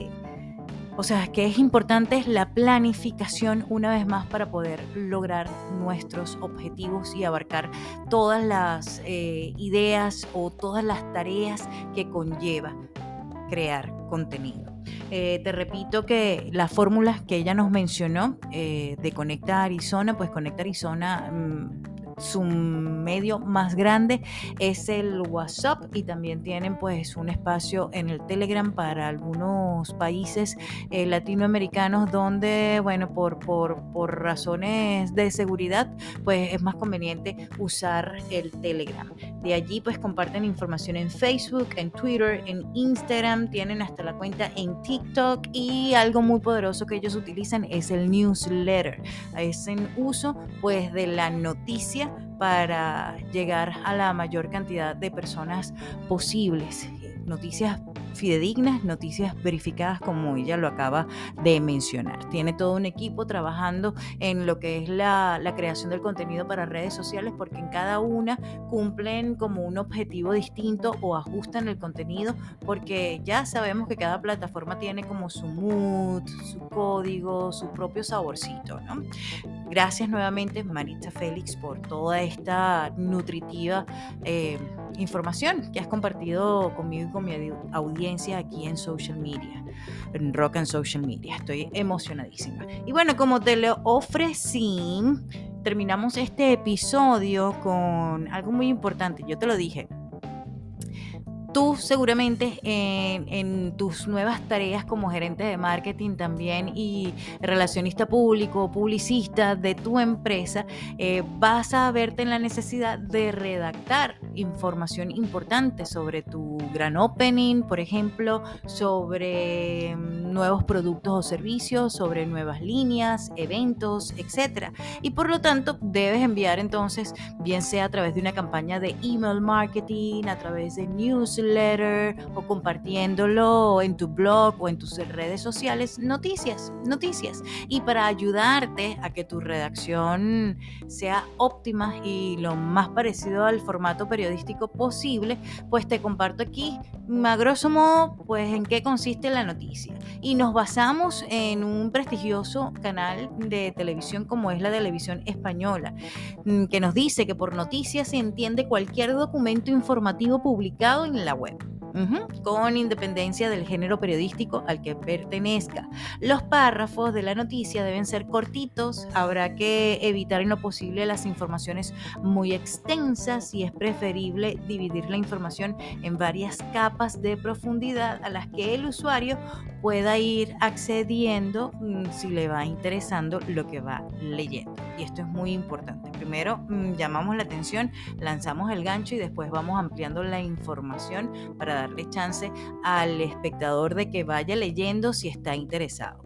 o sea, que es importante la planificación una vez más para poder lograr nuestros objetivos y abarcar todas las eh, ideas o todas las tareas que conlleva crear contenido. Eh, te repito que las fórmulas que ella nos mencionó eh, de Conecta Arizona, pues Conecta Arizona mm, su medio más grande es el WhatsApp y también tienen pues un espacio en el Telegram para algunos países eh, latinoamericanos donde bueno por, por, por razones de seguridad pues es más conveniente usar el Telegram. De allí pues comparten información en Facebook, en Twitter, en Instagram, tienen hasta la cuenta en TikTok y algo muy poderoso que ellos utilizan es el newsletter. Es en uso pues de la noticia para llegar a la mayor cantidad de personas posibles. Noticias fidedignas, noticias verificadas como ella lo acaba de mencionar. Tiene todo un equipo trabajando en lo que es la, la, creación del contenido para redes sociales porque en cada una cumplen como un objetivo distinto o ajustan el contenido porque ya sabemos que cada plataforma tiene como su mood, su código, su propio saborcito. ¿no? Gracias nuevamente Maritza Félix por toda esta nutritiva eh, información que has compartido conmigo y con mi audiencia aquí en social media, en Rock and Social Media. Estoy emocionadísima. Y bueno, como te lo ofrecí, terminamos este episodio con algo muy importante. Yo te lo dije. Tú seguramente en, tus nuevas tareas como gerente de marketing también y relacionista público o publicista de tu empresa, eh, vas a verte en la necesidad de redactar información importante sobre tu gran opening, por ejemplo, sobre mm, nuevos productos o servicios, sobre nuevas líneas, eventos, etc. Y por lo tanto, debes enviar entonces, bien sea a través de una campaña de email marketing, a través de newsletter o compartiéndolo en tu blog o en tus redes sociales, noticias, noticias. Y para ayudarte a que tu redacción sea óptima y lo más parecido al formato periodístico posible, pues te comparto aquí, a grosso modo, pues en qué consiste la noticia. Y nos basamos en un prestigioso canal de televisión como es la televisión española, mm, que nos dice que por noticias se entiende cualquier documento informativo publicado en la web con independencia del género periodístico al que pertenezca. Los párrafos de la noticia deben ser cortitos, habrá que evitar en lo posible las informaciones muy extensas y es preferible dividir la información en varias capas de profundidad a las que el usuario pueda ir accediendo mm, si le va interesando lo que va leyendo. Y esto es muy importante. Primero mm, llamamos la atención, lanzamos el gancho y después vamos ampliando la información para darle chance al espectador de que vaya leyendo si está interesado.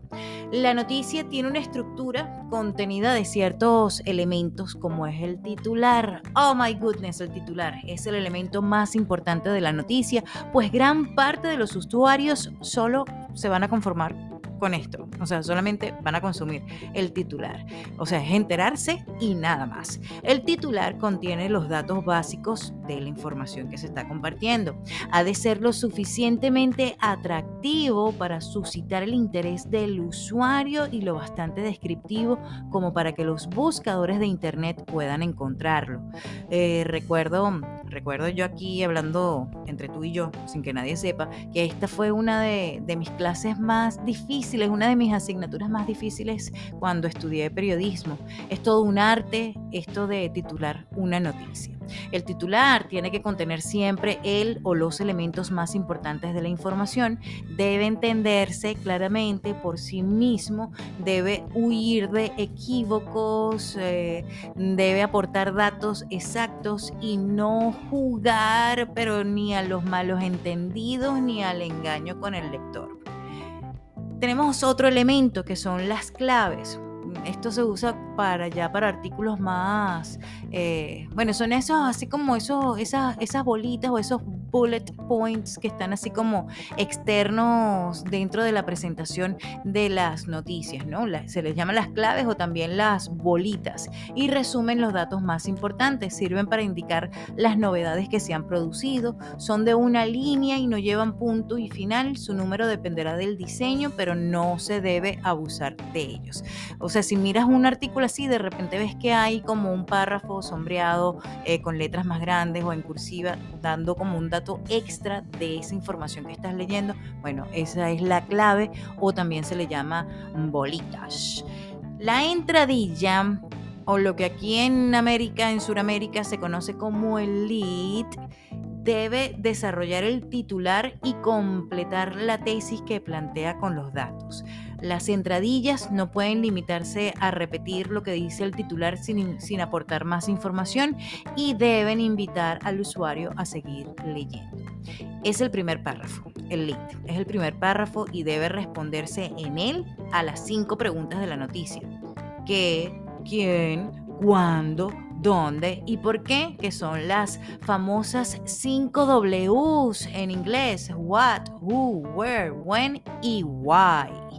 La noticia tiene una estructura contenida de ciertos elementos como es el titular. Oh my goodness, el titular es el elemento más importante de la noticia, pues gran parte de los usuarios solo se van a conformar con esto. O sea, solamente van a consumir el titular. O sea, es enterarse y nada más. El titular contiene los datos básicos de la información que se está compartiendo. Ha de ser lo suficientemente atractivo para suscitar el interés del usuario y lo bastante descriptivo como para que los buscadores de Internet puedan encontrarlo. Eh, recuerdo, recuerdo yo aquí hablando entre tú y yo, sin que nadie sepa, que esta fue una de, de mis clases más difíciles es una de mis asignaturas más difíciles cuando estudié periodismo. Es todo un arte esto de titular una noticia. El titular tiene que contener siempre el o los elementos más importantes de la información, debe entenderse claramente por sí mismo, debe huir de equívocos, eh, debe aportar datos exactos y no jugar, pero ni a los malos entendidos ni al engaño con el lector. Tenemos otro elemento que son las claves. Esto se usa para ya para artículos más, eh, bueno, son esos así como esos, esas, esas bolitas o esos bullet points que están así como externos dentro de la presentación de las noticias, ¿no? se les llama las claves o también las bolitas y resumen los datos más importantes, sirven para indicar las novedades que se han producido, son de una línea y no llevan punto y final, su número dependerá del diseño, pero no se debe abusar de ellos. O sea, si miras un artículo así, de repente ves que hay como un párrafo sombreado eh, con letras más grandes o en cursiva, dando como un dato extra de esa información que estás leyendo, bueno, esa es la clave o también se le llama bolitas. La entradilla o lo que aquí en América, en Sudamérica se conoce como el lead, debe desarrollar el titular y completar la tesis que plantea con los datos. Las entradillas no pueden limitarse a repetir lo que dice el titular sin, sin, aportar más información y deben invitar al usuario a seguir leyendo. Es el primer párrafo, el lead. Es el primer párrafo y debe responderse en él a las cinco preguntas de la noticia. ¿Qué? ¿Quién? ¿Cuándo? dónde y por qué, que son las famosas 5 Ws en inglés, what, who, where, when y why.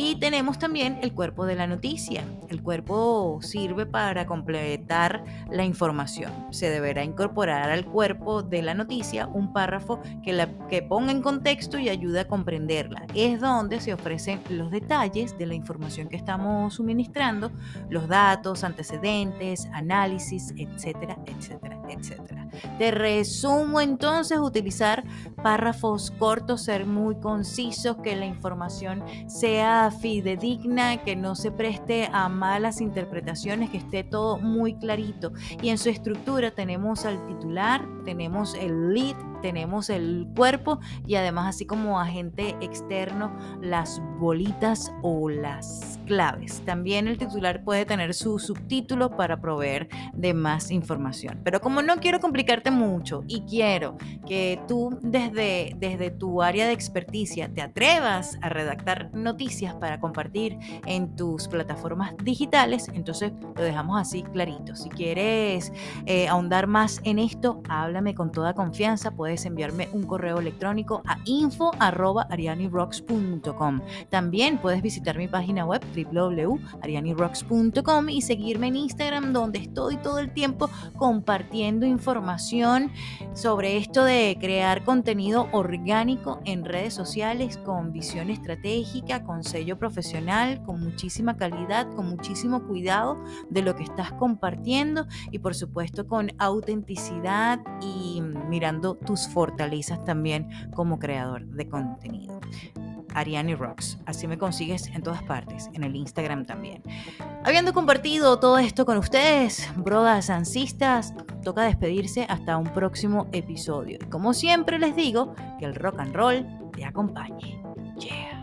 Y tenemos también el cuerpo de la noticia. El cuerpo sirve para completar la información. Se deberá incorporar al cuerpo de la noticia un párrafo que, la, que ponga en contexto y ayude a comprenderla. Es donde se ofrecen los detalles de la información que estamos suministrando, los datos, antecedentes, análisis, etcétera, etcétera, etcétera. Te resumo entonces utilizar párrafos cortos, ser muy concisos, que la información sea fidedigna, que no se preste a malas interpretaciones, que esté todo muy clarito. Y en su estructura tenemos al titular, tenemos el lead, tenemos el cuerpo y además así como agente externo las bolitas o las claves. También el titular puede tener su subtítulo para proveer de más información. Pero como no quiero complicarte mucho y quiero que tú desde, desde tu área de experticia te atrevas a redactar noticias para compartir en tus plataformas digitales, entonces lo dejamos así clarito. Si quieres eh, ahondar más en esto, háblame con toda confianza. Enviarme un correo electrónico a info.arianirocks.com. También puedes visitar mi página web www.arianirocks.com y seguirme en Instagram donde estoy todo el tiempo compartiendo información sobre esto de crear contenido orgánico en redes sociales con visión estratégica, con sello profesional, con muchísima calidad, con muchísimo cuidado de lo que estás compartiendo y por supuesto con autenticidad y mirando tus fortalezas también como creador de contenido. Ariani Rocks. Así me consigues en todas partes, en el Instagram también. Habiendo compartido todo esto con ustedes, brodas ansistas, toca despedirse hasta un próximo episodio. Y como siempre les digo, que el rock and roll te acompañe. Yeah.